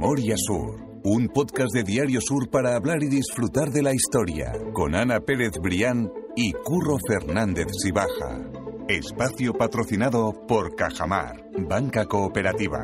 Memoria Sur, un podcast de Diario Sur para hablar y disfrutar de la historia, con Ana Pérez Brián y Curro Fernández Sibaja. Espacio patrocinado por Cajamar, Banca Cooperativa.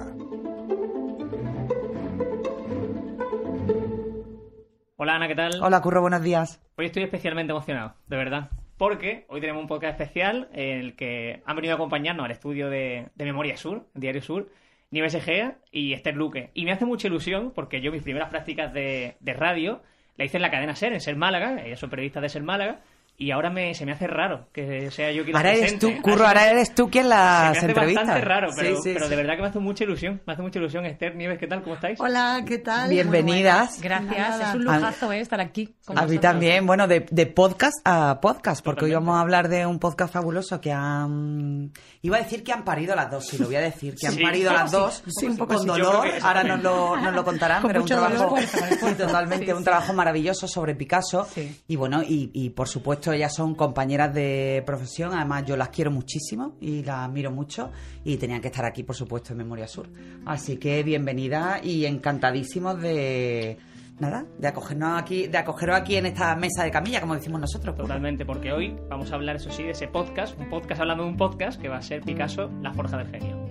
Hola Ana, ¿qué tal? Hola Curro, buenos días. Hoy estoy especialmente emocionado, de verdad. Porque hoy tenemos un podcast especial en el que han venido a acompañarnos al estudio de, de Memoria Sur, Diario Sur, Nieves Egea y Esther Luque. Y me hace mucha ilusión porque yo mis primeras prácticas de, de radio la hice en la cadena SER, en Ser Málaga, ellos son periodistas de Ser Málaga, y ahora me, se me hace raro que sea yo quien Ahora la eres tú, presente. Curro, ahora eres tú quien se las me hace entrevista. bastante raro, pero, Sí, sí, pero sí. de verdad que me hace mucha ilusión. Me hace mucha ilusión. Esther, Nieves, ¿qué tal? ¿Cómo estáis? Hola, ¿qué tal? Bienvenidas. Gracias, Nada. es un lujazo eh, estar aquí. con A mí también, bueno, de, de podcast a podcast, porque hoy vamos a hablar de un podcast fabuloso que han... Iba a decir que han parido las dos, sí, lo voy a decir, que han Sí, parido sí, las sí, dos, sí, un poco con dolor, ahora nos lo, nos lo contarán, Con pero un trabajo, dolor. Totalmente, Sí, un sí. trabajo maravilloso sobre Picasso, Sí. y bueno, y, y por supuesto ellas son compañeras de profesión, además yo las quiero muchísimo y las admiro mucho, y tenían que estar aquí, por supuesto, en Memoria Sur. Así que bienvenida y encantadísimos de... Nada, de acogernos aquí, de acogeros aquí en esta mesa de camilla, como decimos nosotros. Totalmente, porque hoy vamos a hablar, eso sí, de ese podcast, un podcast hablando de un podcast que va a ser Picasso, La Forja del Genio.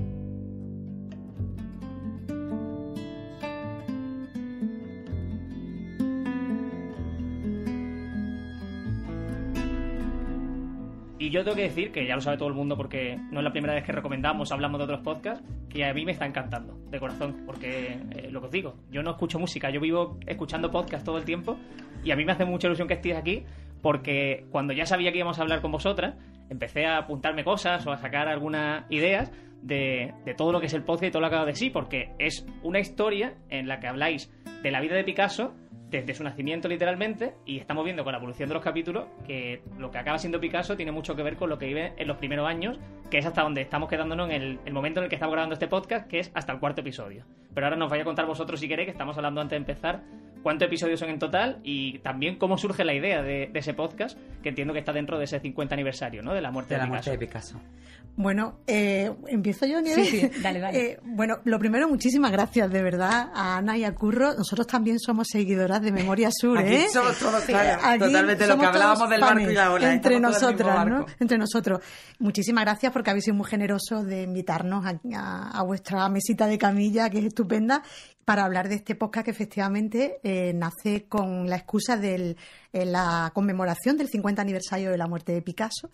Yo tengo que decir, que ya lo sabe todo el mundo porque no es la primera vez que recomendamos, hablamos de otros podcasts, que a mí me está encantando, de corazón, porque eh, lo que os digo, yo no escucho música, yo vivo escuchando podcasts todo el tiempo y a mí me hace mucha ilusión que estéis aquí porque cuando ya sabía que íbamos a hablar con vosotras, empecé a apuntarme cosas o a sacar algunas ideas de, todo lo que es el podcast y todo lo que ha de sí, porque es una historia en la que habláis de la vida de Picasso desde su nacimiento literalmente y estamos viendo con la evolución de los capítulos que lo que acaba siendo Picasso tiene mucho que ver con lo que vive en los primeros años, que es hasta donde estamos quedándonos en el, momento en el que estamos grabando este podcast, que es hasta el cuarto episodio. Pero ahora nos vais a contar vosotros si queréis, que estamos hablando antes de empezar, cuántos episodios son en total y también cómo surge la idea de, de ese podcast, que entiendo que está dentro de ese 50 aniversario, ¿no? De la muerte de de, la muerte Picasso. de Picasso. Bueno, eh, empiezo yo, Nieves. Sí, sí, dale, dale. Eh, bueno, lo primero, muchísimas gracias de verdad a Ana y a Curro. Nosotros también somos seguidoras de Memoria Sur, Aquí ¿eh? somos todos, Sí, claro, aquí totalmente lo que hablábamos del barco y la ola, Entre nosotras, ¿no? Entre nosotros. Muchísimas gracias porque habéis sido muy generosos de invitarnos a, a- a vuestra mesita de camilla, que es estupenda, para hablar de este podcast que efectivamente eh, nace con la excusa de la conmemoración del 50 aniversario de la muerte de Picasso.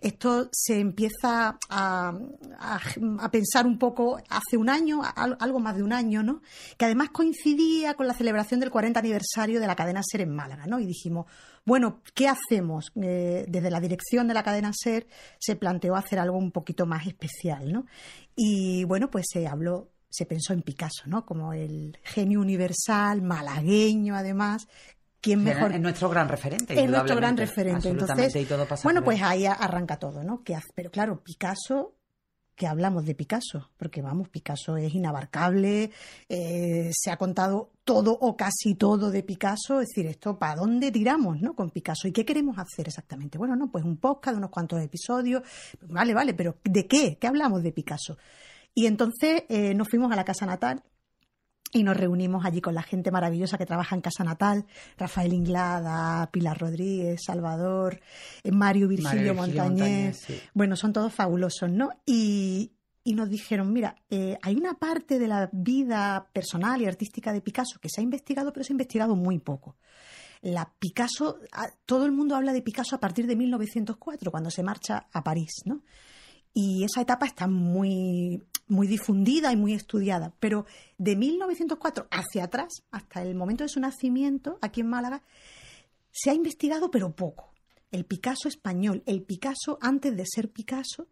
Esto se empieza a, pensar un poco hace un año, al- algo más de un año, ¿no? Que además coincidía con la celebración del 40 aniversario de la cadena SER en Málaga, ¿no? Y dijimos, bueno, ¿qué hacemos? Eh, desde la dirección de la cadena SER se planteó hacer algo un poquito más especial, ¿no? Y bueno, pues se habló, se pensó en Picasso, ¿no? Como el genio universal, malagueño además. ¿Quién mejor? Es nuestro gran referente. es nuestro gran referente. Entonces, y todo pasa bueno, pues ahí arranca todo, ¿no? Que pero claro, Picasso, que hablamos de Picasso, porque vamos, Picasso es inabarcable, eh, se ha contado todo o casi todo de Picasso, es decir, esto, ¿para dónde tiramos, no? Con Picasso, ¿y qué queremos hacer exactamente? Bueno, no, pues un podcast de unos cuantos episodios, vale, vale, pero ¿de qué? ¿Qué hablamos de Picasso? Y entonces eh, nos fuimos a la casa natal y nos reunimos allí con la gente maravillosa que trabaja en Casa Natal, Rafael Inglada, Pilar Rodríguez, Salvador, eh, Mario Virgilio, Virgilio Montañez. Montañez, sí. Bueno, son todos fabulosos, ¿no? Y, y nos dijeron, mira, eh, hay una parte de la vida personal y artística de Picasso que se ha investigado, pero se ha investigado muy poco. La Picasso, todo el mundo habla de Picasso a partir de 1904, cuando se marcha a París, ¿no? Y esa etapa está muy, muy difundida y muy estudiada. Pero de 1904 hacia atrás, hasta el momento de su nacimiento, aquí en Málaga, se ha investigado, pero poco. El Picasso español, el Picasso antes de ser Picasso,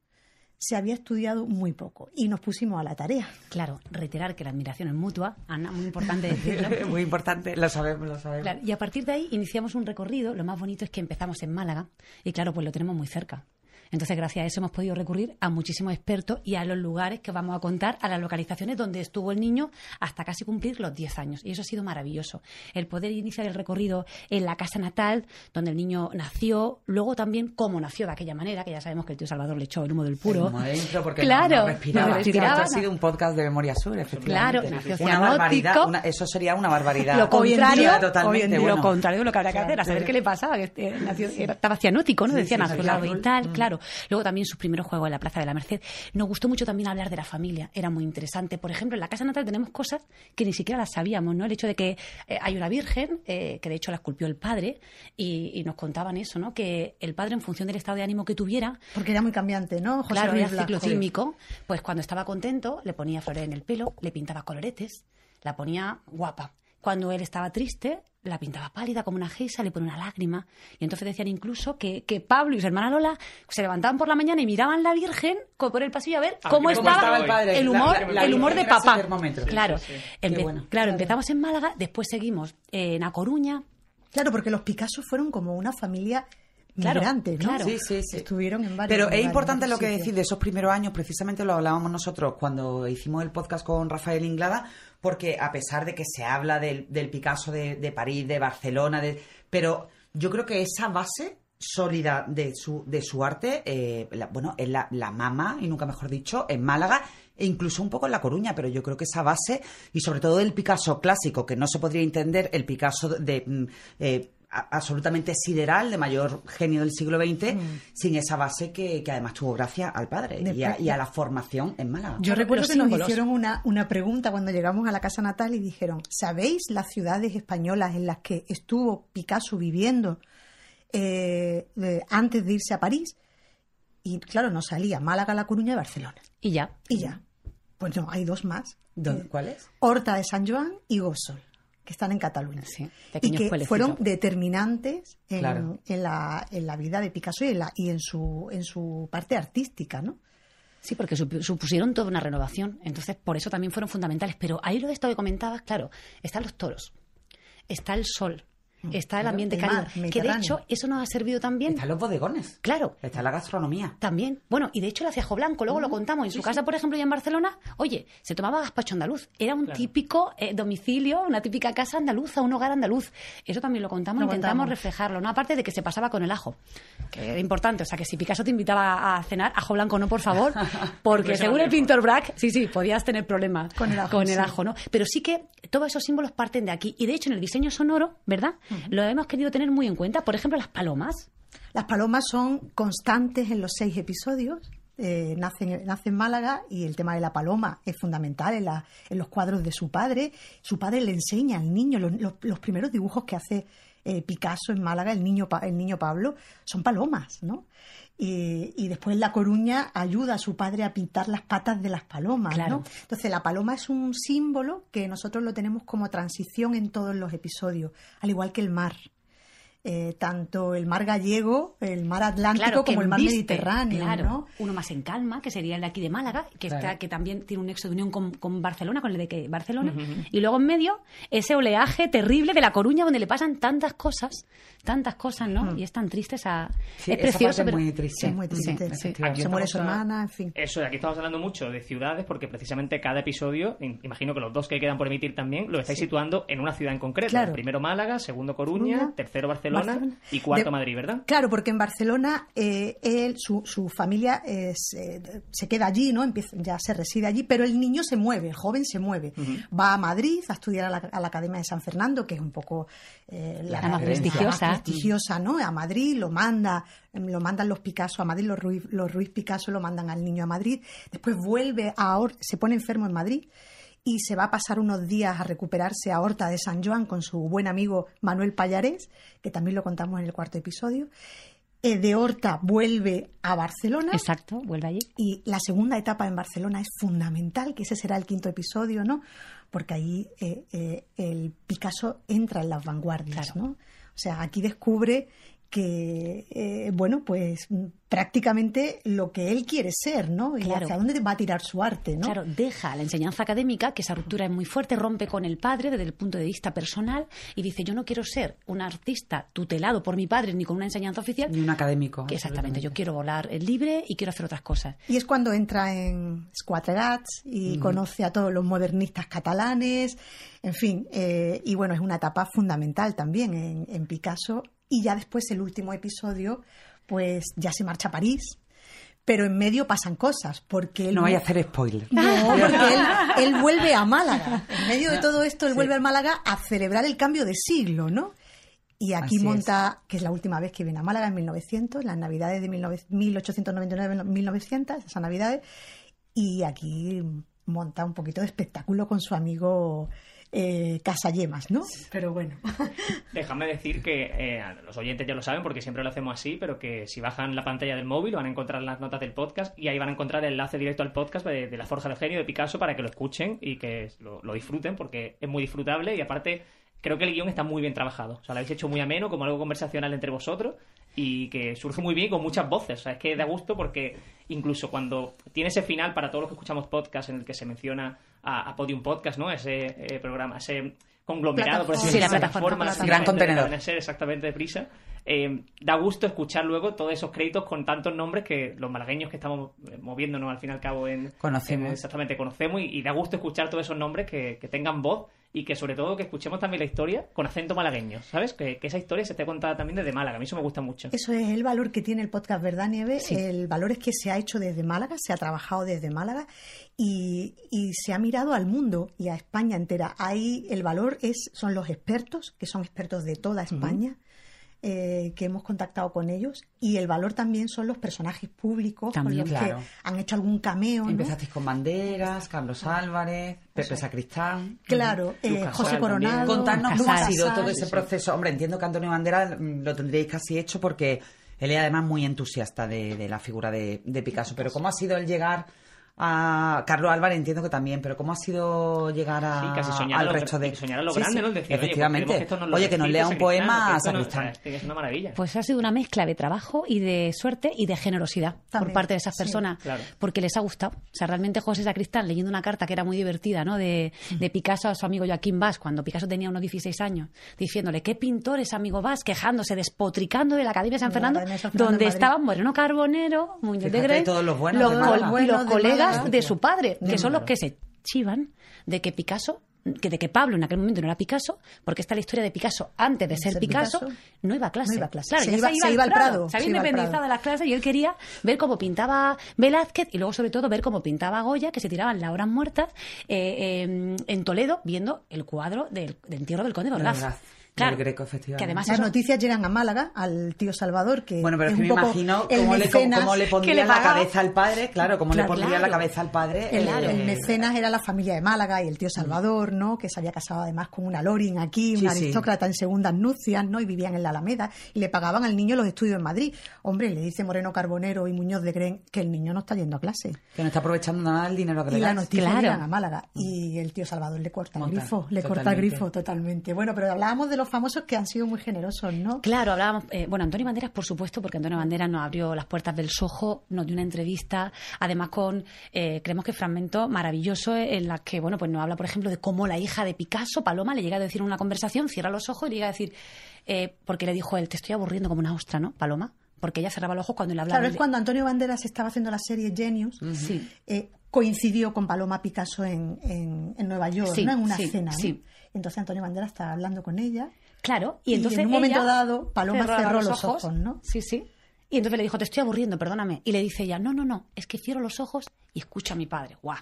se había estudiado muy poco. Y nos pusimos a la tarea. Claro, reiterar que la admiración es mutua, Ana, muy importante decirlo. Muy importante, lo sabemos, lo sabemos. Claro, y a partir de ahí iniciamos un recorrido. Lo más bonito es que empezamos en Málaga y claro, pues lo tenemos muy cerca. Entonces, gracias a eso hemos podido recurrir a muchísimos expertos y a los lugares que vamos a contar, a las localizaciones donde estuvo el niño hasta casi cumplir los 10 años. Y eso ha sido maravilloso. El poder iniciar el recorrido en la casa natal, donde el niño nació, luego también cómo nació de aquella manera, que ya sabemos que el tío Salvador le echó el humo del puro. El humo dentro, porque claro, no, no respiraba. no respiraba, Esto ha sido un podcast de Memoria Sur, efectivamente. Claro, nació una barbaridad, una- eso sería una barbaridad. Lo contrario, totalmente, bueno. lo contrario de lo que habrá que hacer, a saber qué le pasaba, que eh, nació- estaba cianótico, ¿no? Sí, Decían sí, azul claro. y tal, claro. Luego también sus primeros juegos en la Plaza de la Merced. Nos gustó mucho también hablar de la familia, era muy interesante. Por ejemplo, en la casa natal tenemos cosas que ni siquiera las sabíamos, ¿no? El hecho de que eh, hay una virgen, eh, que de hecho la esculpió el padre, y, y nos contaban eso, ¿no? Que el padre, en función del estado de ánimo que tuviera, Porque era muy cambiante, ¿no? José claro, era ciclotímico, pues cuando estaba contento le ponía flores en el pelo, le pintaba coloretes, la ponía guapa. Cuando él estaba triste, la pintaba pálida como una geisa, le ponía una lágrima. Y entonces decían incluso que, que Pablo y su hermana Lola se levantaban por la mañana y miraban la Virgen por el pasillo a ver A cómo estaba, estaba el padre, el humor, la- la el humor de papá. termómetro. Claro, Sí, sí, sí. Qué Empe- bueno. claro, empezamos en Málaga, después seguimos en A Coruña, Claro, porque los Picasso fueron como una familia Claro, migrante, ¿no? claro. Sí, sí, sí. Estuvieron en varios Pero es importante lo que decís de esos primeros años, precisamente lo hablábamos nosotros cuando hicimos el podcast con Rafael Inglada, porque a pesar de que se habla del, del Picasso de, de París, de Barcelona, de, pero yo creo que esa base sólida de su, de su arte, eh, la- bueno, es la, la mama, y nunca mejor dicho, en Málaga e incluso un poco en La Coruña, pero yo creo que esa base, y sobre todo el Picasso clásico, que no se podría entender el Picasso de... mm, eh, absolutamente sideral, de mayor genio del siglo XX, sin esa base que, que además tuvo gracias al padre y a, y a la formación en Málaga. Yo recuerdo que nos hicieron una, una pregunta cuando llegamos a la casa natal y dijeron, ¿sabéis las ciudades españolas en las que estuvo Picasso viviendo eh, de- antes de irse a París? Y claro, nos salía Málaga, La Coruña y Barcelona. y ya. Y ya. Pues no, hay dos más. ¿Dónde- ¿Cuál es? Horta de San Joan y Gósol, que están en Cataluña. Sí, y que fueron determinantes en, Claro. en la, en la vida de Picasso y en, la, y en, su, en su parte artística, ¿no? Sí, porque sup- supusieron toda una renovación. Entonces, por eso también fueron fundamentales. Pero ahí lo de esto que comentabas, claro, están los toros, está el sol, está el ambiente el cálido. mar, Que de hecho, eso nos ha servido también. Están los bodegones. Claro, Está la gastronomía. también. Bueno, y de hecho, el aciajo blanco, luego lo contamos. En su casa, por ejemplo, y en Barcelona, oye, se tomaba gazpacho andaluz. Era un Claro. típico eh, domicilio, una típica casa andaluza, un hogar andaluz. Eso también lo contamos, Lo intentamos contamos. reflejarlo, ¿no? Aparte de que se pasaba con el ajo, que era importante. O sea, que si Picasso te invitaba a cenar, ajo blanco no, por favor, porque según el pintor Braque, sí, sí, podías tener problemas Con el ajo, sí. ¿no? Pero sí que todos esos símbolos parten de aquí. Y de hecho, en el diseño sonoro, ¿verdad? Lo hemos querido tener muy en cuenta. Por ejemplo, las palomas. Las palomas son constantes en los seis episodios. Eh, nace, en Málaga y el tema de la paloma es fundamental en, la- en los cuadros de su padre. Su padre le enseña al niño los, los- primeros dibujos que hace eh, Picasso en Málaga, el niño, el niño Pablo, son palomas, ¿no? Y, y después La Coruña ayuda a su padre a pintar las patas de las palomas, Claro. ¿no? Entonces la paloma es un símbolo que nosotros lo tenemos como transición en todos los episodios, al igual que el mar. Eh, tanto el mar gallego, el mar Atlántico Claro, como el mar Mediterráneo, claro. ¿no? Uno más en calma, que sería el de aquí de Málaga, que, Claro. está, que también tiene un nexo de unión con, con Barcelona, con el de que Barcelona. Y luego en medio, ese oleaje terrible de La Coruña, donde le pasan tantas cosas, tantas cosas, ¿no? Y es tan triste esa... Sí, es esa precioso, parte es pero... muy triste. Sí, muy triste. sí. sí. Aquí Se muere su hermana, en fin. Eso, aquí estamos hablando mucho de ciudades porque precisamente cada episodio, im- imagino que los dos que quedan por emitir también, lo estáis situando en una ciudad en concreto. Claro. Primero Málaga, segundo Coruña, Coruña, tercero Barcelona, Barcelona. y cuarto De- Madrid, ¿verdad? Claro, porque en Barcelona eh, él, su, su familia eh, se queda allí, ¿no? Empieza, ya se reside allí, pero el niño se mueve, el joven se mueve. Va a Madrid a estudiar a la, a la Academia de San Fernando, que es un poco eh, La más prestigiosa. más prestigiosa, ¿no? A Madrid lo manda, lo mandan los Picasso a Madrid, los Ruiz, los Ruiz Picasso lo mandan al niño a Madrid. Después vuelve a Hor- se pone enfermo en Madrid y se va a pasar unos días a recuperarse a Horta de San Joan con su buen amigo Manuel Pallarés, que también lo contamos en el cuarto episodio. Eh, de Horta vuelve a Barcelona Exacto, vuelve allí. y la segunda etapa en Barcelona es fundamental, que ese será el quinto episodio, ¿no? Porque ahí eh, eh, el Picasso entra en las vanguardias, Claro. ¿no? O sea, aquí descubre que, eh, bueno, pues prácticamente lo que él quiere ser, ¿no? Y Claro. hacia dónde va a tirar su arte, ¿no? Claro, deja la enseñanza académica, que esa ruptura es muy fuerte, rompe con el padre desde el punto de vista personal y dice, yo no quiero ser un artista tutelado por mi padre ni con una enseñanza oficial. Ni un académico. Que exactamente, yo quiero volar libre y quiero hacer otras cosas. Y es cuando entra en Squatregats y conoce a todos los modernistas catalanes, en fin, eh, y bueno, es una etapa fundamental también en, en Picasso. Y ya después, el último episodio, pues ya se marcha a París, pero en medio pasan cosas, porque él No vaya a hacer spoiler. No, porque él, él vuelve a Málaga. En medio de todo esto, él vuelve a Málaga a celebrar el cambio de siglo, ¿no? Y aquí Así es. monta, que es la última vez que viene a Málaga en 1900, las navidades de 19 1899-1900, esas navidades, y aquí monta un poquito de espectáculo con su amigo eh, Casayemas, ¿no? Pero bueno. Déjame decir que eh, los oyentes ya lo saben porque siempre lo hacemos así, pero que si bajan la pantalla del móvil van a encontrar las notas del podcast y ahí van a encontrar el enlace directo al podcast de, de La Forja del Genio de Picasso para que lo escuchen y que lo, lo disfruten porque es muy disfrutable y aparte creo que el guion está muy bien trabajado. O sea, lo habéis hecho muy ameno, como algo conversacional entre vosotros y que surge muy bien con muchas voces. O sea, es que da gusto porque incluso cuando tiene ese final para todos los que escuchamos podcast en el que se menciona a, a Podium Podcast, ¿no? Ese eh, programa, ese conglomerado, por así Sí, la decirlo, plataforma, gran contenedor. ser exactamente deprisa. Eh, da gusto escuchar luego todos esos créditos con tantos nombres que los malagueños que estamos eh, moviéndonos al fin y al cabo en Conocemos. en- exactamente conocemos y, y da gusto escuchar todos esos nombres que, que tengan voz y que sobre todo que escuchemos también la historia con acento malagueño, ¿sabes? Que, que esa historia se esté contada también desde Málaga, a mí eso me gusta mucho. Eso es el valor que tiene el podcast Verdad Nieve. Sí. El valor es que se ha hecho desde Málaga, se ha trabajado desde Málaga y, y se ha mirado al mundo y a España entera. Ahí el valor es son los expertos, que son expertos de toda España. Eh, que hemos contactado con ellos y el valor también son los personajes públicos También, con los claro. que han hecho algún cameo ¿no? Empezasteis con Banderas, Carlos Álvarez, Pepe Sacristán. claro eh, José Coronado Contarnos cómo ha sido todo ese proceso. Hombre, entiendo que Antonio Banderas mm, lo tendréis casi hecho porque él es además muy entusiasta de, de la figura de, de Picasso. Pero ¿cómo ha sido el llegar a Carlos Álvarez? Entiendo que también, pero ¿cómo ha sido llegar a, Sí, casi soñar al lo- resto de... soñar a lo Sí, grande, sí, ¿no? Oye, pues efectivamente. que nos Oye, que nos lea un poema a no- Sacristán. es una maravilla. Pues ha sido una mezcla de trabajo y de suerte y de generosidad por parte de esas sí, personas, claro. porque les ha gustado. O sea, realmente José Sacristán, leyendo una carta que era muy divertida, ¿no? De, de Picasso a su amigo Joaquín Vaz, cuando Picasso tenía unos 16 años, diciéndole, ¿qué pintor es amigo Vaz? Quejándose, despotricando de la Academia de San Fernando, Academia de San Fernando donde estaban Moreno Carbonero, Muñoz de Grey, todos los buenos los de col- Málaga. y los Buenos de colegas De su padre, que son los que se chivan de que Picasso que de que Pablo en aquel momento no era Picasso, porque está la historia de Picasso antes de ser ser Picasso, Picasso, no iba a clase. no iba a clase. Claro, Se iba- se iba al Prado, Se había independizado de las clases y él quería ver cómo pintaba Velázquez y luego, sobre todo, ver cómo pintaba Goya, que se tiraban las horas muertas eh, eh, en Toledo viendo el cuadro del, del entierro del Conde de De Orgaz. Claro, Greco, efectivamente. que además Las eso- noticias llegan a Málaga, al tío Salvador, que Bueno, pero es que un me poco imagino cómo le, cómo le pondría le la cabeza al padre, claro, cómo Claro, le pondría la cabeza al padre. El, eh, el mecenas era la familia de Málaga y el tío Salvador, ¿no? Que se había casado además con una Loring aquí, Sí, un sí. aristócrata en segundas nupcias, ¿no? Y vivían en la Alameda y le pagaban al niño los estudios en Madrid. Hombre, le dice Moreno Carbonero y Muñoz de Gren que el niño no está yendo a clase. Que no está aprovechando nada el dinero que Y le la das. noticia Claro. llegan a Málaga. Y el tío Salvador le corta el grifo, le corta el totalmente. grifo totalmente. Bueno, pero hablábamos de los famosos que han sido muy generosos, ¿no? Claro, hablábamos. eh, bueno, Antonio Banderas, por supuesto, porque Antonio Banderas nos abrió las puertas del Sojo, nos dio una entrevista, además con, eh, creemos que fragmento maravilloso en la que, bueno, pues nos habla, por ejemplo, de cómo la hija de Picasso, Paloma, le llega a decir en una conversación, cierra los ojos y le llega a decir, eh, porque le dijo él, te estoy aburriendo como una ostra, ¿no, Paloma? Porque ella cerraba los ojos cuando le hablaba. Claro, es cuando Antonio Banderas estaba haciendo la serie Genius. Sí. eh, coincidió con Paloma Picasso en, en, en Nueva York, Sí, ¿no? En una sí, cena. ¿no? sí. Entonces Antonio Banderas estaba hablando con ella. Claro, y Y entonces en un momento ella dado, Paloma cerró los ojos, ¿no? Sí, sí. Y entonces le dijo, te estoy aburriendo, perdóname. Y le dice ella, no, no, no, es que cierro los ojos y escucho a mi padre. Guau.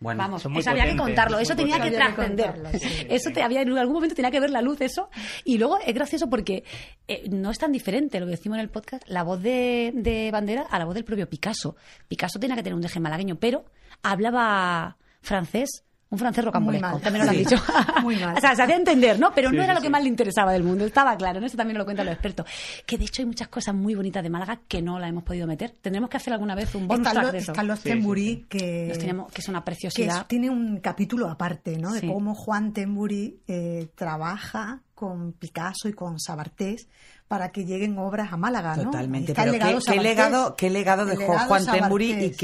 Bueno, Vamos, eso había que contarlo, es eso tenía que potente. Había que trascender. contarlo, sí, eso te había, en algún momento tenía que ver la luz eso. Y luego es gracioso porque eh, no es tan diferente lo que decimos en el podcast, la voz de, de Bandera a la voz del propio Picasso. Picasso tenía que tener un deje malagueño, pero hablaba francés. Un francés rocambolesco, Muy mal. también nos lo han Sí. dicho. Muy mal. o sea, se hacía entender, ¿no? Pero Sí, no era sí, lo que sí. más le interesaba del mundo, estaba claro, ¿no? Eso también lo cuentan los expertos. Que de hecho hay muchas cosas muy bonitas de Málaga que no la hemos podido meter. Tendremos que hacer alguna vez un bonus track Carlos, de es eso. Carlos Sí, sí, Temburí, sí. que, Nos tenemos- que es una que preciosidad. es- tiene un capítulo aparte, ¿no? De Sí. cómo Juan Temburí eh, trabaja con Picasso y con Sabartés para que lleguen obras a Málaga, ¿no? Totalmente. El Pero legado ¿qué, qué Sabartés, legado, qué legado dejó legado Juan Temburi y Sabartés.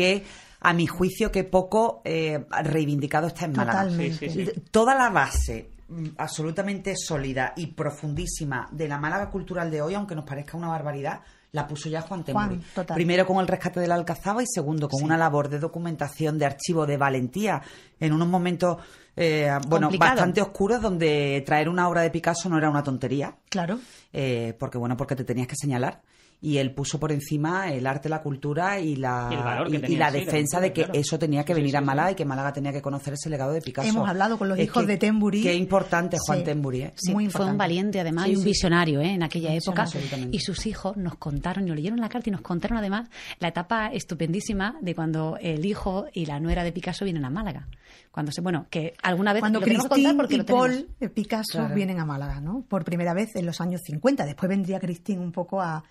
A mi juicio, que poco eh, reivindicado está en Málaga? Totalmente. Sí, sí, sí. Toda la base mm, absolutamente sólida y profundísima de la Málaga cultural de hoy, aunque nos parezca una barbaridad, la puso ya Juan Temburi. Juan, total. Primero con el rescate de la Alcazaba y segundo con una labor de documentación, de archivo, de valentía, en unos momentos eh, bueno, bastante oscuros donde traer una obra de Picasso no era una tontería Claro. eh, porque bueno, porque te tenías que señalar. Y él puso por encima el arte, la cultura y la, Y la defensa de que claro. eso tenía que venir sí, a sí. Málaga y que Málaga tenía que conocer ese legado de Picasso. Hemos hablado con los Es hijos que- de Temburi. Qué importante Juan Sí. Temburi, ¿eh? Sí, Muy fue un valiente además Sí, y un sí. visionario ¿eh? en aquella época. Y sus hijos nos contaron, nos leyeron la carta y nos contaron además la etapa estupendísima de cuando el hijo y la nuera de Picasso vienen a Málaga. Cuando se, bueno, que alguna vez Cuando porque y. Paul Picasso Claro. vienen a Málaga, ¿no? Por primera vez en los años 50. Después vendría Christine un poco a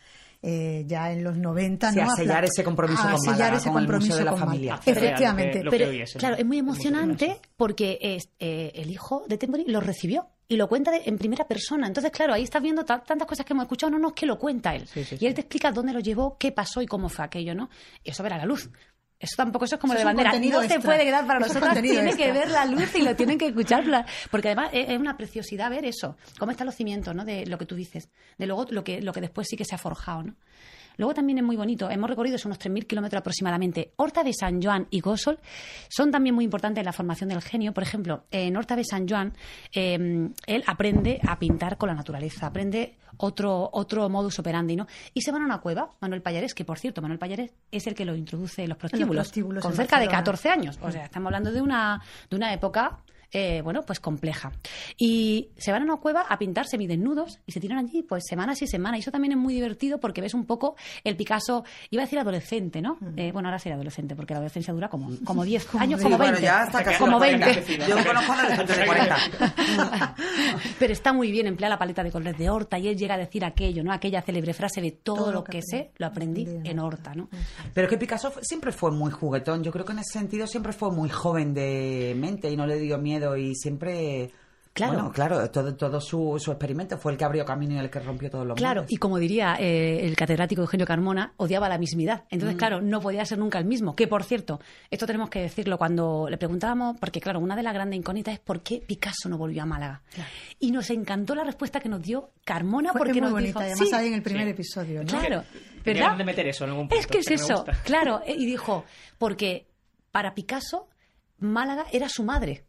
eh, ya en los 90, Sí, ¿no? a sellar ese compromiso a con sellar Málaga, ese con el compromiso Museo de la. Familia. Efectivamente. lo que- lo que Pero, hoy es el- claro, es muy emocionante porque es, eh, el hijo de Temburi lo recibió y lo cuenta de- en primera persona. Entonces, claro, ahí estás viendo ta- tantas cosas que hemos escuchado, no, no, es que lo cuenta él. Sí, sí, y él sí. te explica dónde lo llevó, qué pasó y cómo fue aquello, ¿no? Y eso verá la luz. Eso tampoco eso es como Eso de bandera. No se puede quedar para Eso contenido tiene que ver la luz y lo tienen que escuchar. Porque además es es una preciosidad ver eso, cómo están los cimientos, ¿no? De lo que tú dices, de luego lo que, lo que después sí que se ha forjado, ¿no? Luego también es muy bonito, hemos recorrido son unos 3.000 kilómetros aproximadamente. Horta de San Joan y Gósol son también muy importantes en la formación del genio. Por ejemplo, en Horta de San Joan, eh, él aprende a pintar con la naturaleza, aprende otro, otro modus operandi, ¿no? Y se van a una cueva, Manuel Payares, que por cierto, Manuel Payares es el que lo introduce en los prostíbulos, prostíbulos con cerca de Barcelona. 14 años. O sea, estamos hablando de una, de una época eh, bueno, pues compleja. Y se van a una cueva a pintar semidesnudos y se tiran allí pues semanas y semanas. Y eso también es muy divertido porque ves un poco el Picasso, iba a decir adolescente, ¿no? Eh, bueno, ahora será adolescente porque la adolescencia dura como, como 10 años, como bueno, 20. ya hasta casi como los 40. 20. Yo conozco a adolescentes de 40. Pero está muy bien emplear la paleta de colores de Horta y él llega a decir aquello, ¿no? Aquella célebre frase de todo, lo que, sé, lo aprendí en Horta, ¿no? Pero es que Picasso siempre fue muy juguetón. Yo creo que en ese sentido siempre fue muy joven de mente y no le dio miedo y siempre... Claro. Bueno, claro, todo, todo su, su experimento fue el que abrió camino y el que rompió todos los Claro, y como diría eh, el catedrático Eugenio Carmona, odiaba la mismidad. Mm. Entonces, claro, no podía ser nunca el mismo. Que, por cierto, esto tenemos que decirlo cuando le preguntábamos, porque, claro, una de las grandes incógnitas es por qué Picasso no volvió a Málaga. Y nos encantó la respuesta que nos dio Carmona, Fue porque muy nos bonita, dijo... además "Sí, ahí en el primer sí. episodio, ¿no? Claro, ¿verdad? de meter eso en algún punto, Es que es que eso, claro. Y dijo, porque para Picasso, Málaga era su madre.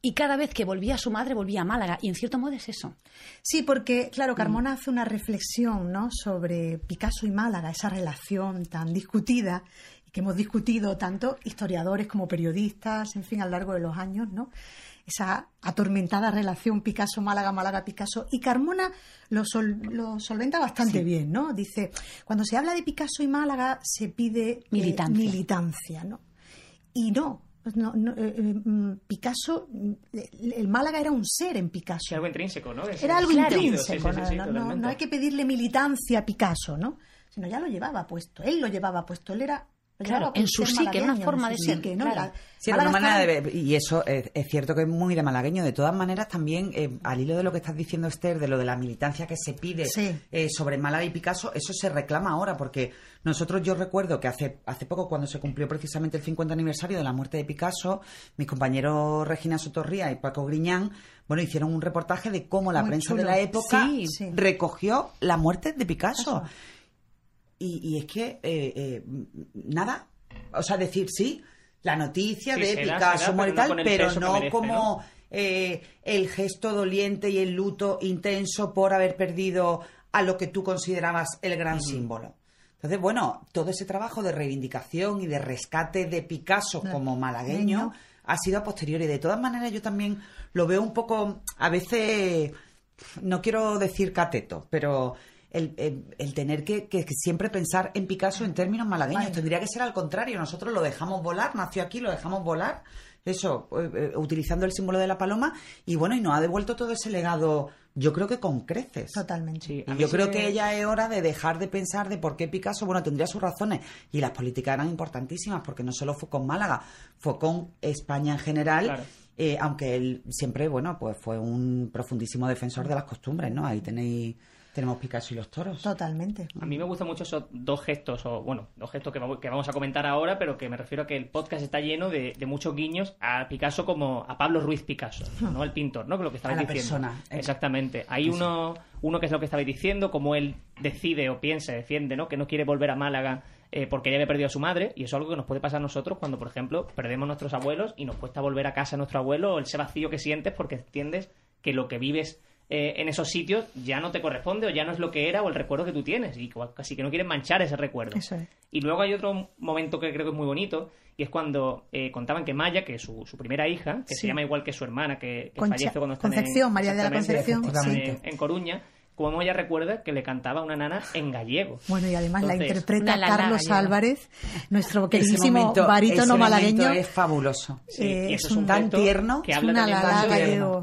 Y cada vez que volvía a su madre, volvía a Málaga. Y en cierto modo es eso. Sí, porque, Mm. claro, Carmona hace una reflexión ¿no? sobre Picasso y Málaga, esa relación tan discutida y que hemos discutido tanto historiadores como periodistas, en fin, a lo largo de los años, ¿no? Esa atormentada relación Picasso-Málaga, Málaga-Picasso. Y Carmona lo, sol- lo solventa bastante bien, ¿no? Dice, cuando se habla de Picasso y Málaga se pide eh, Militancia. militancia, ¿no? Y no. No, no, eh, eh, mm, Picasso, mm, el Málaga era un ser en Picasso. Sí, algo intrínseco, ¿no? Es- Era algo Claro. intrínseco, sí, sí, sí, no hay que pedirle militancia a Picasso, ¿no? Sino ya lo llevaba puesto, él lo llevaba puesto, él era... Claro, en su psique, una forma de ser, psique, ¿no? claro. Sí, una manera de y eso es, es cierto que es muy de malagueño. De todas maneras, también, eh, al hilo de lo que estás diciendo, Esther, de lo de la militancia que se pide Sí. eh, sobre Málaga y Picasso, eso se reclama ahora, porque nosotros, yo recuerdo que hace, hace poco, cuando se cumplió precisamente el 50 aniversario de la muerte de Picasso, mis compañeros Regina Sotorría y Paco Griñán, bueno, hicieron un reportaje de cómo la Muy prensa chulo. de la época Sí, sí. recogió la muerte de Picasso. Picasso. Y, y es que, eh, eh, nada, o sea, decir sí, la noticia Sí, de se da, Picasso muere pero no tal, pero no merece, como ¿no? eh, el gesto doliente y el luto intenso por haber perdido a lo que tú considerabas el gran símbolo. Entonces, bueno, todo ese trabajo de reivindicación y de rescate de Picasso como malagueño Malagueño. ha sido a posteriori. De todas maneras, yo también lo veo un poco, a veces, no quiero decir cateto, pero el, el- el tener que, que- que siempre pensar en Picasso en términos malagueños. Vale. Tendría que ser al contrario. Nosotros lo dejamos volar, nació aquí, lo dejamos volar. Eso, eh, eh, utilizando el símbolo de la paloma. Y bueno, y nos ha devuelto todo ese legado, yo creo que con creces. Totalmente. Sí, Y yo sí creo me- que ya es hora de dejar de pensar de por qué Picasso, bueno, tendría sus razones. Y las políticas eran importantísimas, porque no solo fue con Málaga, fue con España en general. Claro. eh, aunque él siempre, bueno, pues fue un profundísimo defensor de las costumbres, ¿no? Ahí tenéis tenemos Picasso y los toros. Totalmente. A mí me gustan mucho esos dos gestos, o bueno, dos gestos que, vamos- que vamos a comentar ahora, pero que me refiero a que el podcast está lleno de, de muchos guiños a Picasso como a Pablo Ruiz Picasso, no al pintor, ¿no? Que lo que estabais A la diciendo. persona, eh. Exactamente. Hay uno, uno que es lo que estabais diciendo, como él decide o piensa, defiende, ¿no? Que no quiere volver a Málaga eh, porque ya había perdido a su madre, y eso es algo que nos puede pasar a nosotros cuando, por ejemplo, perdemos nuestros abuelos y nos cuesta volver a casa a nuestro abuelo, o ese vacío que sientes porque entiendes que lo que vives eh, en esos sitios ya no te corresponde o ya no es lo que era o el recuerdo que tú tienes y casi que no quieres manchar ese recuerdo. Eso es. Y luego hay otro momento que creo que es muy bonito y es cuando eh, contaban que Maya, que es su, su primera hija, que Sí. se llama igual que su hermana, que, que Concha- fallece cuando está Concepción, María de la Concepción, sí. en, en Coruña, como ella recuerda que le cantaba una nana en gallego. Bueno, y además la interpreta Carlos. Álvarez, nuestro Ese queridísimo momento- barítono ese malagueño. momento es fabuloso. Sí, Eh, y es eso es un tan tierno, que habla también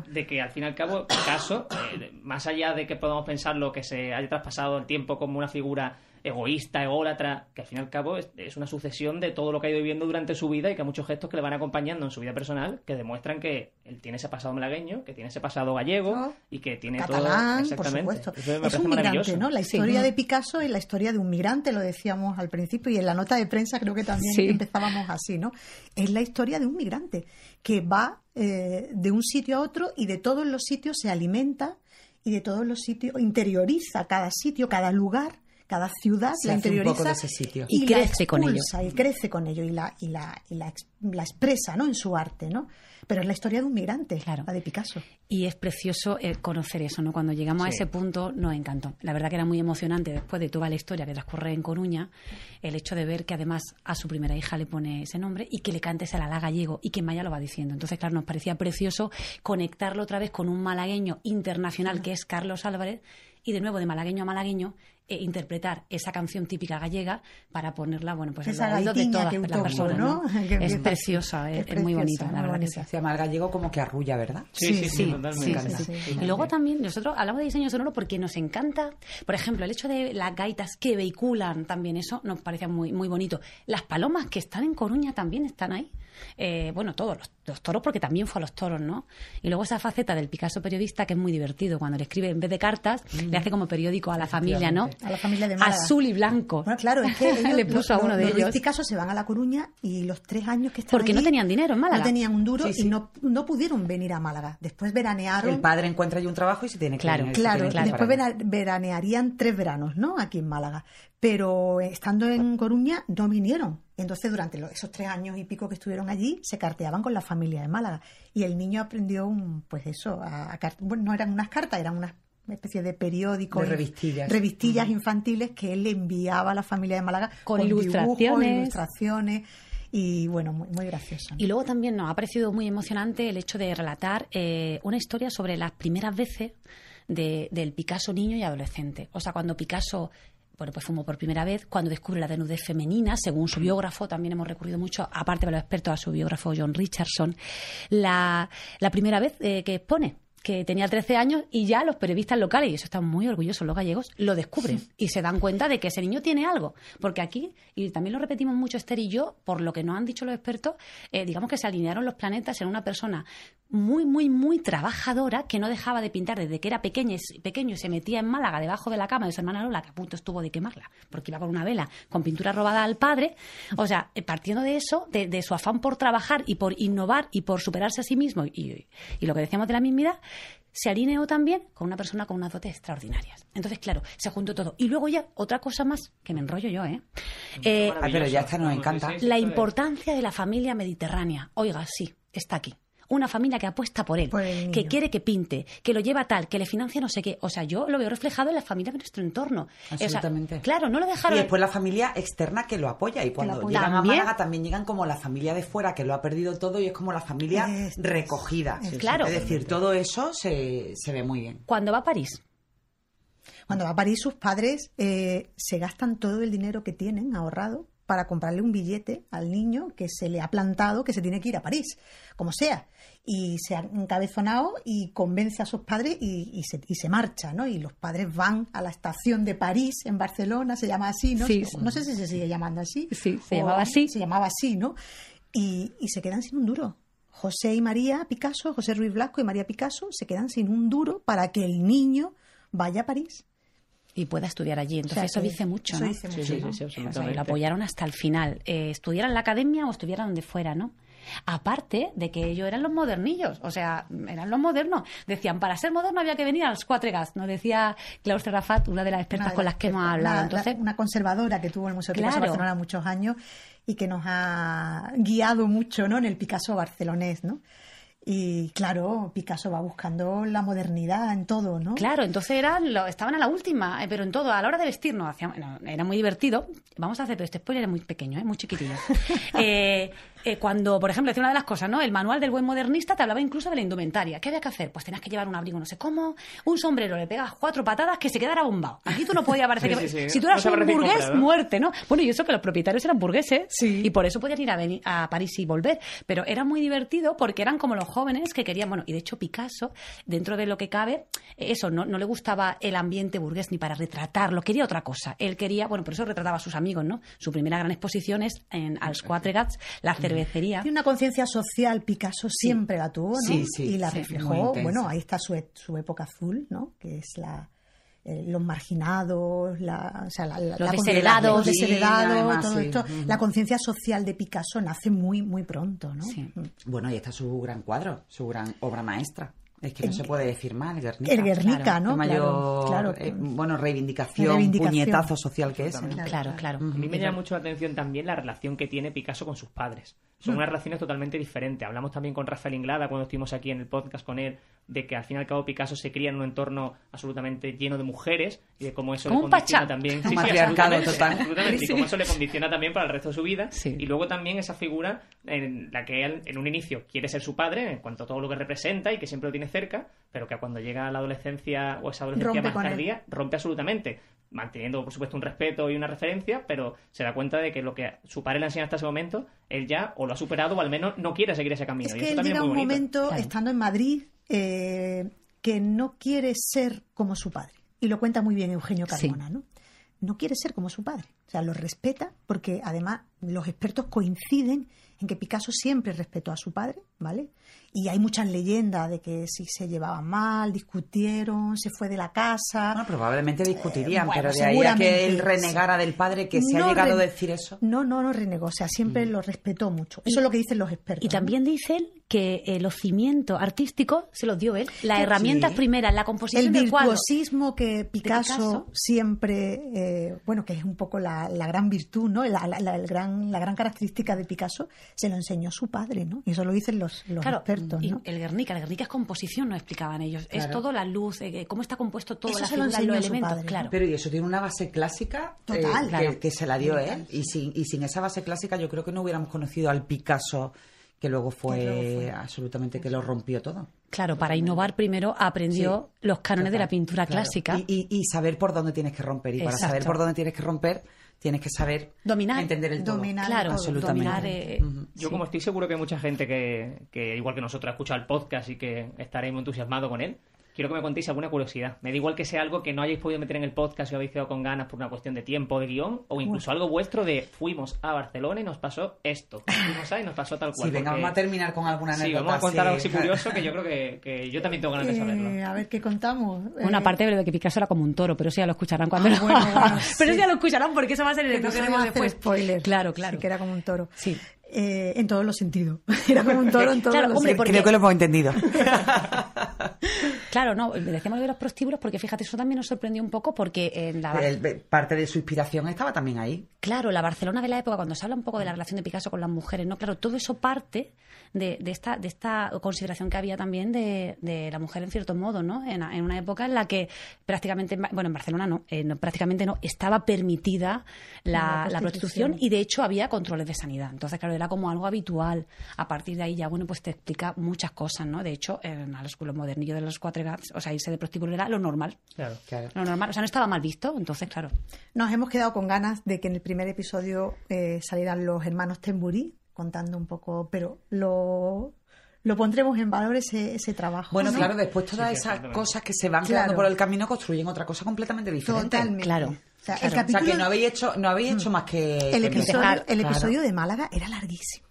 de- que al fin y al cabo Picasso, eh, más allá de que podamos pensarlo que se haya traspasado el tiempo como una figura egoísta, ególatra, que al fin y al cabo es, es una sucesión de todo lo que ha ido viviendo durante su vida y que hay muchos gestos que le van acompañando en su vida personal que demuestran que él tiene ese pasado malagueño, que tiene ese pasado gallego No. y que tiene todo catalán, por exactamente. supuesto. Eso me Es un migrante. ¿no? La Sí. historia de Picasso es la historia de un migrante, lo decíamos al principio, y en la nota de prensa creo que también Sí. empezábamos así, ¿no? Es la historia de un migrante que va eh, de un sitio a otro y de todos los sitios se alimenta y de todos los sitios interioriza cada sitio, cada lugar. Cada ciudad Se la interioriza ese sitio. Y crece con ello. Y crece con ello y la, y la, y la, la expresa ¿no? en su arte, ¿no? Pero es la historia de un migrante, Claro. la de Picasso. Y es precioso eh, conocer eso, ¿no? Cuando llegamos a ese punto nos encantó. La verdad que era muy emocionante después de toda la historia que transcurre en Coruña, el hecho de ver que además a su primera hija le pone ese nombre y que le cante ese la gallego y que Maya lo va diciendo. Entonces, claro, nos parecía precioso conectarlo otra vez con un malagueño internacional que es Carlos Álvarez y de nuevo de malagueño a malagueño eh, interpretar esa canción típica gallega para ponerla, bueno, pues en Esa los oídos de todas que las personas, ¿no? Es preciosa, así. es, muy bonita, la verdad que sí. Se llama el gallego como que arrulla, ¿verdad? Sí, sí, sí, Sí, totalmente. sí, sí, sí. Y luego también nosotros hablamos de diseño sonoro porque nos encanta, por ejemplo, el hecho de las gaitas que vehiculan también eso nos parece muy, muy bonito. Las palomas que están en Coruña también están ahí. Eh, bueno, todos los, los toros porque también fue a los toros, ¿no? Y luego esa faceta del Picasso periodista que es muy divertido cuando le escribe en vez de cartas le hace como periódico a la familia, ¿no? A la familia de Málaga. Azul y blanco. Bueno, claro, es que ellos, le puso los- a uno de los ellos. Picasso se van a La Coruña y los tres años que están Porque no tenían dinero en Málaga. No tenían un duro Sí, sí. y no, no pudieron venir a Málaga. Después veranearon. El padre encuentra allí un trabajo y se tiene que Claro, venir, Claro, tiene que ir después veranearían tres veranos, ¿no? Aquí en Málaga. Pero estando en Coruña no vinieron. Entonces, durante esos tres años y pico que estuvieron allí, se carteaban con la familia de Málaga. Y el niño aprendió, un, pues eso, a, a bueno, no eran unas cartas, eran unas especie de periódicos. De revistillas. Revistillas infantiles que él le enviaba a la familia de Málaga Con dibujos, ilustraciones. ilustraciones. Y bueno, muy, muy gracioso. ¿no? Y luego también nos ha parecido muy emocionante el hecho de relatar eh, una historia sobre las primeras veces de- del Picasso niño y adolescente. O sea, cuando Picasso bueno, pues fumó por primera vez, cuando descubre la desnudez femenina, según su biógrafo, también hemos recurrido mucho, aparte de los expertos, a su biógrafo John Richardson, la, la primera vez eh, que expone que tenía 13 años y ya los periodistas locales, y eso están muy orgullosos los gallegos, lo descubren y se dan cuenta de que ese niño tiene algo. Porque aquí, y también lo repetimos mucho Esther y yo, por lo que nos han dicho los expertos, eh, digamos que se alinearon los planetas en una persona muy, muy, muy trabajadora que no dejaba de pintar desde que era pequeña, y- pequeño y se metía en Málaga debajo de la cama de su hermana Lola, que a punto estuvo de quemarla, porque iba con una vela con pintura robada al padre. O sea, eh, partiendo de eso, de, de su afán por trabajar y por innovar y por superarse a sí mismo y, y lo que decíamos de la mismidad, se alineó también con una persona con unas dotes extraordinarias. Entonces, claro, se juntó todo. Y luego ya, otra cosa más, que me enrollo yo, ¿eh? Eh, Ah, pero ya esta nos encanta. La importancia de la familia mediterránea. Oiga, sí, está aquí. Una familia que apuesta por él, Por el que quiere que pinte, que lo lleva tal, que le financia no sé qué. O sea, yo lo veo reflejado en la familia de nuestro entorno. O sea, Absolutamente. claro, no lo Y dejaron. después la familia externa que lo apoya. Y cuando apoya. llegan También. a Málaga también llegan como la familia de fuera que lo ha perdido todo y es como la familia Es- recogida. es- Claro. Es decir, todo eso se, se ve muy bien. Cuando va a París, Cuando va a París, sus padres eh, se gastan todo el dinero que tienen ahorrado para comprarle un billete al niño que se le ha plantado que se tiene que ir a París, como sea. Y se ha encabezonado y convence a sus padres y, y se, y se marcha, ¿no? Y los padres van a la estación de París, en Barcelona, se llama así, ¿no? Sí. No sé si se sigue llamando así. Sí, se llamaba así. Se llamaba así, ¿no? Y, y se quedan sin un duro. José y María Picasso, José Ruiz Blasco y María Picasso, se quedan sin un duro para que el niño vaya a París. Y pueda estudiar allí. Entonces O sea, eso dice mucho, eso ¿no? dice mucho, sí, ¿no? sí, sí, O sea, absolutamente. lo apoyaron hasta el final. Eh, estuviera en la academia o estuviera donde fuera, ¿no? Aparte de que ellos eran los modernillos, o sea, eran los modernos. Decían, para ser moderno había que venir a los cuatro gas, nos decía Klaus Serrafat, una de las expertas con las que hemos hablado. una- Entonces, una conservadora que tuvo el Museo de Picasso Claro. Barcelona muchos años y que nos ha guiado mucho ¿no? en el Picasso barcelonés, ¿no? Y claro, Picasso va buscando la modernidad en todo, ¿no? Claro, entonces eran, lo- estaban a la última, eh, pero en todo, a la hora de vestirnos, hacíamos- no, era muy divertido. Vamos a hacer, pero este spoiler es muy pequeño, ¿eh? muy chiquitillo. Eh, eh, cuando, por ejemplo, decía una de las cosas, ¿no? El manual del buen modernista te hablaba incluso de la indumentaria. ¿Qué había que hacer? Pues tenías que llevar un abrigo, no sé cómo, un sombrero, le pegas cuatro patadas que se quedara bombado. Aquí tú no podías parecer Sí, que... sí, sí. Si tú eras un burgués, comprado. muerte, ¿no? Bueno, y eso que los propietarios eran burgueses Sí. y por eso podían ir a, París y volver. Pero era muy divertido porque eran como los jóvenes que querían, bueno, y de hecho Picasso, dentro de lo que cabe, eso, no, no le gustaba el ambiente burgués ni para retratarlo, quería otra cosa. Él quería, bueno, por eso retrataba a sus amigos, ¿no? Su primera gran exposición es en Als Quatregats, la cervecería. Tiene una conciencia social, Picasso siempre la tuvo, ¿no? Sí, sí, y la reflejó, bueno, ahí está su, e- su época azul, ¿no? Que es la eh, los marginados, la, o sea, la, la- Los desheredados. los desheredados, Además, todo sí. esto. La conciencia social de Picasso nace muy, muy pronto, ¿no? Sí. Mm. Bueno, y está su gran cuadro, su gran obra maestra. Es que no se puede decir el Guernica. El Guernica, Claro, ¿no? el mayor, Claro, claro. eh, bueno, reivindicación, Reivindicación. puñetazo social que es. Absolutamente. Claro, claro. A mí me llama mucho la atención también la relación que tiene Picasso con sus padres. Son unas relaciones totalmente diferentes. Hablamos también con Rafael Inglada cuando estuvimos aquí en el podcast con él de que al fin y al cabo Picasso se cría en un entorno absolutamente lleno de mujeres y de cómo eso le condiciona también. Un matriarcado absolutamente, total. absolutamente, Y Sí. cómo eso le condiciona también para el resto de su vida. Sí. Y luego también esa figura en la que él en un inicio quiere ser su padre en cuanto a todo lo que representa y que siempre lo tiene cerca, pero que cuando llega a la adolescencia o esa adolescencia Rompe más tardía rompe absolutamente, manteniendo por supuesto un respeto y una referencia, pero se da cuenta de que lo que su padre le enseña hasta ese momento, él ya o lo ha superado o al menos no quiere seguir ese camino. Es y que eso él también llega es un bonito. momento, Claro. estando en Madrid, eh, que no quiere ser como su padre. Y lo cuenta muy bien Eugenio Sí. Carmona, ¿no? No quiere ser como su padre. Sea, lo respeta porque además los expertos coinciden en que Picasso siempre respetó a su padre, ¿vale? Y hay muchas leyendas de que si se llevaban mal, discutieron, se fue de la casa. Bueno, probablemente discutirían, Eh, bueno, pero de ahí a que él renegara del padre, que se No ha llegado a decir eso. No, no, no renegó. O sea, siempre lo respetó mucho. Eso es lo que dicen los expertos. Y ¿no? también dicen que eh, los cimientos artísticos se los dio él. Las Sí. herramientas primeras, la el composición del cuadro. virtuosismo que Picasso, Picasso. siempre, eh, bueno, que es un poco la, la gran virtud, ¿no? La, la- la- el gran, la gran característica de Picasso, se lo enseñó su padre, ¿no? Y eso lo dicen los, los Claro, expertos, y ¿no? el Guernica, el Guernica es composición, nos explicaban ellos. Es todo la luz, eh, cómo está compuesto todo, Eso las se lo los su elementos, padre, ¿no? claro. Pero y eso tiene una base clásica eh, Total. que, Claro. que se la dio él. Y sin, y sin esa base clásica yo creo que no hubiéramos conocido al Picasso que luego fue, Que luego fue. absolutamente que lo rompió todo. Claro, para innovar primero aprendió los cánones de la pintura claro. clásica. Y, y- y saber por dónde tienes que romper. Y para Exacto. saber por dónde tienes que romper, tienes que saber Dominar. entender el todo. Dominar claro, todo, absolutamente. dominar, eh. Yo sí. como estoy seguro que hay mucha gente que, que igual que nosotros ha escuchado el podcast y que estaré muy entusiasmado con él, quiero que me contéis alguna curiosidad. Me da igual que sea algo que no hayáis podido meter en el podcast y habéis quedado con ganas por una cuestión de tiempo, de guion, o incluso algo vuestro de fuimos a Barcelona y nos pasó esto. Fuimos a y nos pasó tal cual. Sí, venga, porque- vamos a terminar con alguna Sí, anécdota. vamos a contar algo así. curioso que yo creo que, que yo también tengo ganas de saberlo. Eh, a ver qué contamos. Una Eh, parte de que Picasso era como un toro, pero eso ya lo escucharán cuando lo- bueno, bueno, Pero sí. eso ya lo escucharán porque eso va a ser el que no después. spoilers. Claro, claro. Sí, que era como un toro. Sí. Eh, en todos los sentidos. Era como un toro en todos Claro, los hombre, sentidos. porque- Creo que lo hemos entendido. Claro, no, decíamos lo de los prostíbulos porque fíjate, eso también nos sorprendió un poco porque en la El- parte de su inspiración estaba también ahí. Claro, la Barcelona de la época, cuando se habla un poco de la relación de Picasso con las mujeres, ¿no? Claro, todo eso parte de, de esta, de esta consideración que había también de, de la mujer en cierto modo, ¿no? En, en una época en la que prácticamente, bueno, en Barcelona no, eh, no, prácticamente no, estaba permitida la, La la prostitución. y de hecho había controles de sanidad. Entonces, claro, era como algo habitual. A partir de ahí ya, bueno, pues te explica muchas cosas, ¿no? De hecho, en los, los modernillos de los cuatro o sea, irse de prostíbulo era lo normal. Claro. Claro. Lo normal, o sea, no estaba mal visto, entonces, claro. Nos hemos quedado con ganas de que en el primer episodio eh, salieran los hermanos Temburí contando un poco, pero lo, lo pondremos en valor ese, ese trabajo. Bueno, ¿no? claro, después todas sí, esas cosas que se van Claro. quedando por el camino construyen otra cosa completamente diferente. Totalmente. Claro. O sea, Claro. el O sea, capítulo, que no habéis hecho, no habéis hecho más que... el que episodio, el Claro. episodio de Málaga era larguísimo.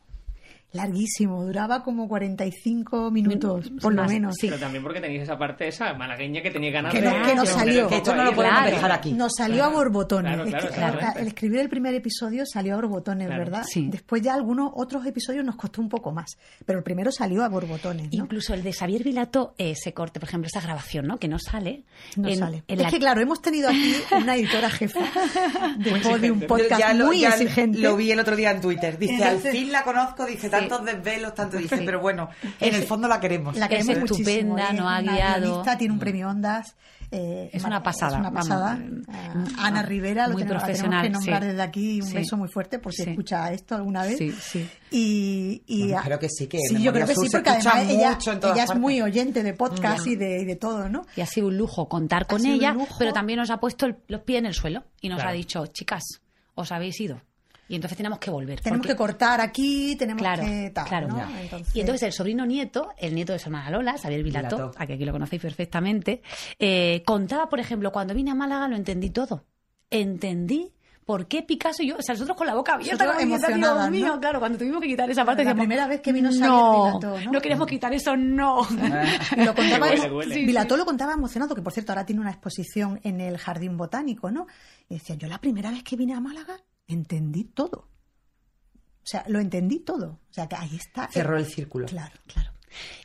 Larguísimo, duraba como 45 minutos, Min- por lo menos. sí. Pero también porque tenéis esa parte esa malagueña que tenía ganas Que de... no- que nos salió. Que esto no lo podemos Claro. dejar aquí. Nos salió a borbotones. Claro, claro, Es que, exactamente. el escribir el primer episodio salió a borbotones, Claro. ¿verdad? Sí. Después ya algunos otros episodios nos costó un poco más, pero el primero salió a borbotones, ¿no? Incluso el de Xavier Vilato, ese corte, por ejemplo, esa grabación, ¿no? Que no sale. No en- sale. en es la- que claro, hemos tenido aquí una editora jefa de exigente. Podcast Ya lo- muy ya exigente. Lo vi el otro día en Twitter. Dice, Entonces- al fin la conozco, dice, tantos desvelos, tanto dice, pero bueno, en Es- el fondo la queremos. La queremos Es estupenda, es nos ha guiado. tiene un premio Ondas. eh, Es una pasada, Es una pasada. Ah, Ana Rivera, lo muy tenemos, la tenemos profesional, que nombrar sí. desde aquí. Un Sí. beso muy fuerte por si Sí. escucha esto alguna vez. Sí, sí. Y, y Bueno, espero que sí, que yo creo que sí, porque además ella, mucho en todas ella es muy oyente de podcast y, de, y de todo, ¿no? Y ha sido un lujo contar con ella, pero también nos ha puesto el- los pies en el suelo y nos Claro. ha dicho, chicas, os habéis ido. Y entonces tenemos que volver. Tenemos porque- que cortar aquí, tenemos Claro, que tal, claro. ¿no? Y entonces el sobrino nieto, el nieto de su hermana Lola, Xavier Vilato, Vilato. a que aquí lo conocéis perfectamente, eh, contaba, por ejemplo, cuando vine a Málaga lo entendí todo. Entendí por qué Picasso y yo, o sea, nosotros con la boca abierta, como Dios mío, ¿no? claro, cuando tuvimos que quitar esa parte, La decíamos, primera vez que vino Xavier no, Vilato, ¿no? no queremos quitar eso, no. Y lo contaba, huele, Vilató lo contaba emocionado, que por cierto ahora tiene una exposición en el Jardín Botánico, ¿no? Y decía, yo la primera vez que vine a Málaga entendí todo. O sea, lo entendí todo. O sea, que ahí está. Cerró el círculo. Claro. Claro.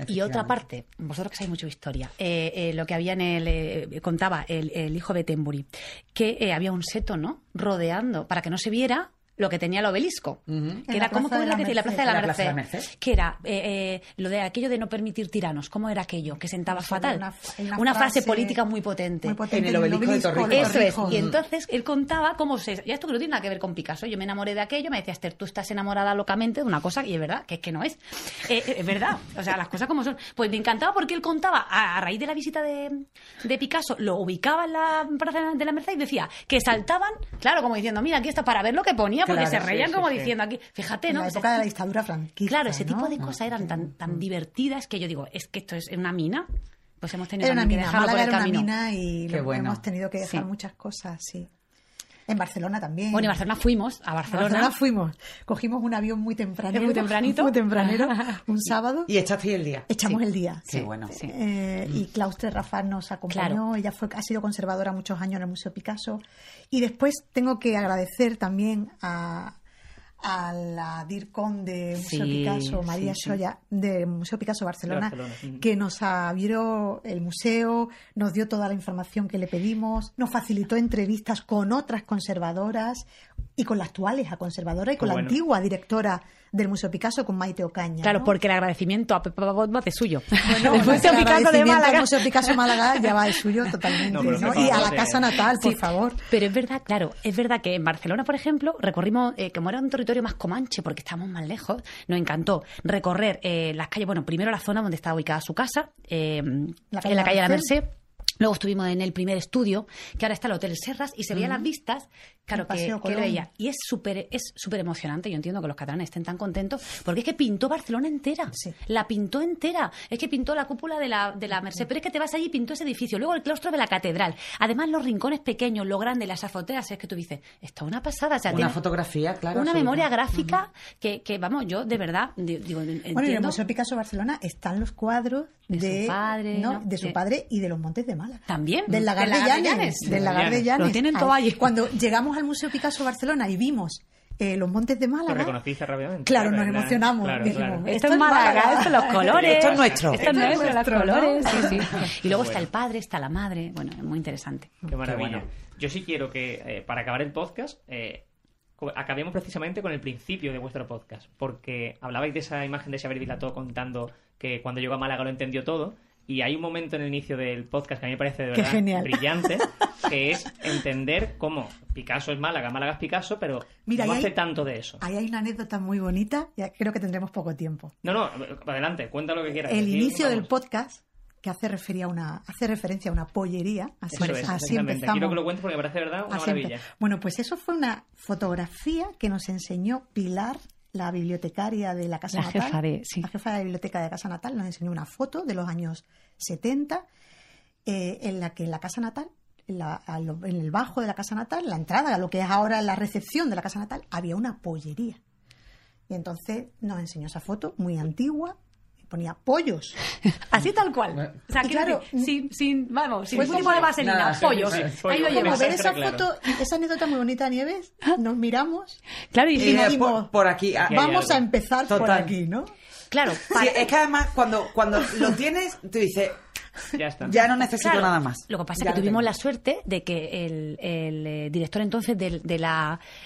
Y otra parte, vosotros que sabéis mucho de historia, eh, eh, lo que había en el, eh, contaba el, el hijo de Tembury, que había un seto, ¿no? Rodeando, para que no se viera lo que tenía el obelisco. Ujú. Que En era la como Plaza de la, la que la plaza de la, Merced. La Plaza de la Merced, Merced. que era eh, eh, lo de aquello de no permitir tiranos. ¿Cómo era aquello? Que sentaba fatal. una una Una, frase frase política muy potente. Muy potente En el obelisco de Torrijos. el Eso es. Y entonces él contaba cómo se. Ya esto que no tiene nada que ver con Picasso. Yo me enamoré de aquello, me decía Esther, tú estás enamorada locamente de una cosa y es verdad, que es que no es. Eh, eh, es verdad. O sea, las cosas como son. Pues me encantaba porque él contaba, a, a raíz de la visita de, de Picasso, lo ubicaba en la plaza de la Merced y decía que saltaban, claro, como diciendo, mira, aquí está para ver lo que ponía, porque Claro, se reían sí, como sí. diciendo aquí. Fíjate, En ¿no? la O sea, época de la dictadura franquista. Claro, ese tipo ¿no? de cosas eran tan, tan divertidas que yo digo, es que esto es una mina. Pues hemos tenido Era una también que mina. dejarlo por el era una camino. mina y lo- bueno. hemos tenido que dejar Sí. muchas cosas, sí. En Barcelona también. Bueno, y Barcelona fuimos, a A Barcelona. Barcelona fuimos. Cogimos un avión muy tempranero. Muy tempranito. Muy tempranero. Un sábado. Y echasteis el día. Echamos Sí. el día. Qué bueno. Sí. Eh, y Claustre Rafa nos acompañó. Claro. Ella fue, ha sido conservadora muchos años en el Museo Picasso. Y después tengo que agradecer también a, a la DIRCON de Museo Sí, Picasso, María sí, sí. Soya, de Museo Picasso Barcelona, que nos abrió el museo, nos dio toda la información que le pedimos, nos facilitó entrevistas con otras conservadoras y con la actual hija conservadora y con Qué la antigua directora del Museo Picasso, con Maite Ocaña. Claro, ¿no? porque el agradecimiento a Pepa Botma es suyo. Bueno, el Museo el Picasso de Málaga. Museo Picasso Málaga ya va de suyo totalmente. Y a la casa natal, por favor. Pero es verdad, claro, es verdad que en Barcelona, por ejemplo, recorrimos, eh, como era un territorio más comanche, porque estábamos más lejos, nos encantó recorrer eh, las calles, bueno, primero la zona donde estaba ubicada su casa, eh, La en la calle de la Merced. Merced. Luego estuvimos en el primer estudio, que ahora está el Hotel Serras, y se veían las vistas, claro, que, veía. Y es súper es súper emocionante, yo entiendo que los catalanes estén tan contentos, porque es que pintó Barcelona entera. Sí. La pintó entera. Es que pintó la cúpula de la, de la Merced, pero es que te vas allí y pintó ese edificio. Luego el claustro de la catedral. Además, los rincones pequeños, lo grande, las azoteas, es que tú dices, esto es una pasada. O sea, Una fotografía, claro. una memoria gráfica que, que, vamos, yo de verdad, di- digo, Bueno, y en el. Museo Picasso Barcelona están los cuadros De de, su padre, ¿no? ¿no? de su padre y de los Montes de Málaga. También. Del lagar de Llanes. Del lagar de Llanes. Lo tienen todo allí. Cuando llegamos al Museo Picasso Barcelona y vimos eh, los Montes de Lo Málaga, reconociste rápidamente. Claro, nos emocionamos. Claro, dijimos, claro. Esto es Málaga, esto los colores. Esto es nuestro. Esto es Esto es nuestro, los colores. Sí, sí. Y luego está el padre, está la madre. Bueno, es muy interesante. Qué maravilla. bueno. Yo sí quiero que, eh, para acabar el podcast, eh, acabemos precisamente con el principio de vuestro podcast. Porque hablabais de esa imagen de Xavier Dilató contando que cuando llegó a Málaga lo entendió todo. Y hay un momento en el inicio del podcast que a mí me parece de verdad brillante, que es entender cómo Picasso es Málaga, Málaga es Picasso, pero Mira, no hace hay- tanto de eso. Ahí hay una anécdota muy bonita, ya creo que tendremos poco tiempo. No, no, adelante, cuenta lo que quieras. El inicio del podcast, que hace, refería a una, hace referencia a una pollería, así, Eso es, así empezamos. Quiero que lo cuentes porque me parece verdad una Así maravilla. Bueno, pues eso fue una fotografía que nos enseñó Pilar, la bibliotecaria de la Casa La Natal. jefa de- sí. La jefa de la biblioteca de la Casa Natal nos enseñó una foto de los años 70 eh, en la que en la Casa Natal, en, la- a lo- en el bajo de la Casa Natal, la entrada, a lo que es ahora la recepción de la Casa Natal, había una pollería. Y entonces nos enseñó esa foto muy antigua ponía pollos. Así tal cual. O sea, Y claro, decir, sin, sin, vamos, sin Pues ningún tipo de vaselina, Nada, sí, pollos. sí, Ahí lo llevas. ver esa claro. foto, esa anécdota muy bonita, Nieves, nos miramos, Claro, y, Y eh, por, por aquí. ah, vamos a empezar por aquí, ¿no? claro, Sí, para- es que además cuando, cuando lo tienes, tú dices, Ya está. ya no necesito Claro, nada más. Lo que pasa Ya es que tuvimos tengo. la suerte de que el, el, eh, director entonces de, la,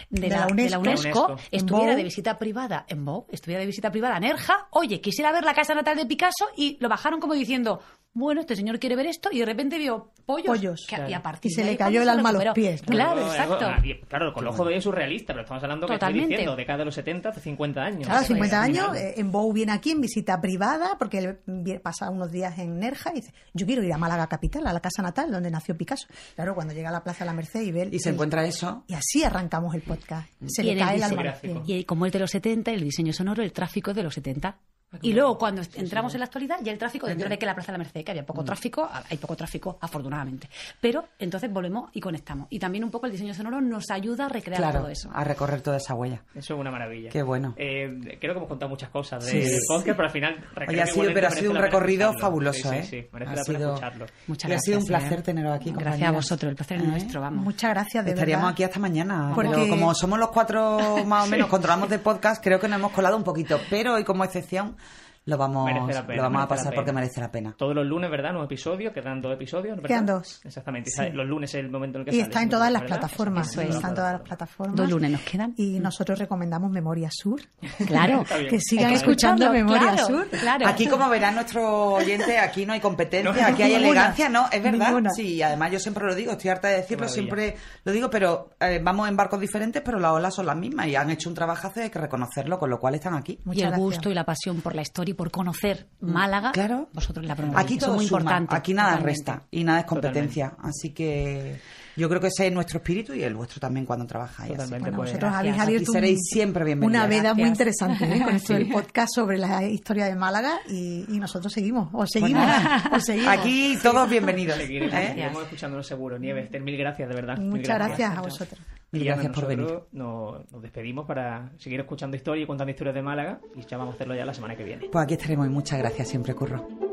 de, De la, la de la UNESCO. Estuviera de visita privada en Bou, estuviera de visita privada en Erja. Oye, quisiera ver la casa natal de Picasso y lo bajaron como diciendo, bueno, este señor quiere ver esto y de repente vio pollos. Pollos. que- y, a Claro. partir Y se de le cayó el alma a los pies, ¿no? Claro, exacto. claro, con el ojo de hoy es surrealista, pero estamos hablando que estoy diciendo década de los 70, hace 50 años. Claro, O sea, 50 al años, eh, en Bou viene aquí en visita privada, porque él pasa unos días en Nerja y dice, yo quiero ir a Málaga capital, a la casa natal, donde nació Picasso. Claro, cuando llega a la Plaza de la Merced y ve... el- Y se el- encuentra eso. Y así arrancamos el podcast. Se Y le cae el alma a los pies. gráfico. Y como es de los 70, el diseño sonoro, el tráfico es de los 70. Y luego, cuando entramos en la actualidad, ya el tráfico, dentro de que la Plaza de la Merced, que había poco tráfico, hay poco tráfico, afortunadamente. Pero entonces volvemos y conectamos. Y también un poco el diseño sonoro nos ayuda a recrear Claro, todo eso. a recorrer toda esa huella. Eso es una maravilla. Qué bueno. Eh, creo que hemos contado muchas cosas de- Sí. podcast, pero al final. Oye, ha sido, pero ha sido un recorrido fabuloso, sí, ¿eh? Sí, sí, merece ha la pena sido, escucharlo. Muchas y ha sido un gracias, placer ¿eh? teneros aquí. Gracias a vosotros, el placer es ¿Eh? nuestro, vamos. Muchas gracias, de Estaríamos verdad. aquí hasta mañana. Porque- Pero como somos los cuatro más o menos controlamos de podcast, creo que nos hemos colado un poquito. Pero hoy como excepción lo vamos, pena, lo vamos a pasar porque merece la pena. Todos los lunes, ¿verdad? Nuevos episodios, quedan dos episodios. ¿verdad? Quedan dos. Exactamente. Sí. Los lunes es el momento en el que Y sale, está en todas las ¿verdad? plataformas. Eso es. Está en todas las plataformas. Dos lunes nos quedan. Y nosotros recomendamos Memoria Sur. Claro. Que sigan que escuchando Memoria claro, Sur. Claro. Aquí, como verán nuestros oyentes, aquí no hay competencia, No, aquí hay ninguna. elegancia, ¿no? Es verdad. Ninguna. Sí, además yo siempre lo digo, estoy harta de decirlo, siempre lo digo, pero eh, vamos en barcos diferentes, pero las olas son las mismas y han hecho un trabajazo y hay que reconocerlo, con lo cual están aquí. y Muchas el gracias. gusto y la pasión por la historia y por conocer Málaga, Claro. vosotros la promovéis. Aquí todo es muy suma, importante. aquí nada totalmente. resta y nada es competencia. Así que yo creo que ese es nuestro espíritu y el vuestro también cuando trabajáis. así. Totalmente. Bueno, pues, vosotros gracias. habéis abierto un- seréis siempre bienvenidas. una veda muy Gracias. interesante ¿eh? con esto Sí. del podcast sobre la historia de Málaga y, y nosotros seguimos, os seguimos, nada. os seguimos. Aquí todos bienvenidos. Seguiremos, ¿eh? seguiremos escuchándolo seguro. Nieves, mil gracias, de verdad. Muchas gracias a vosotros. Mil gracias por venir. Nos, nos despedimos para seguir escuchando historia y contando historias de Málaga. Y ya vamos a hacerlo ya la semana que viene. Pues aquí estaremos y muchas gracias siempre, Curro.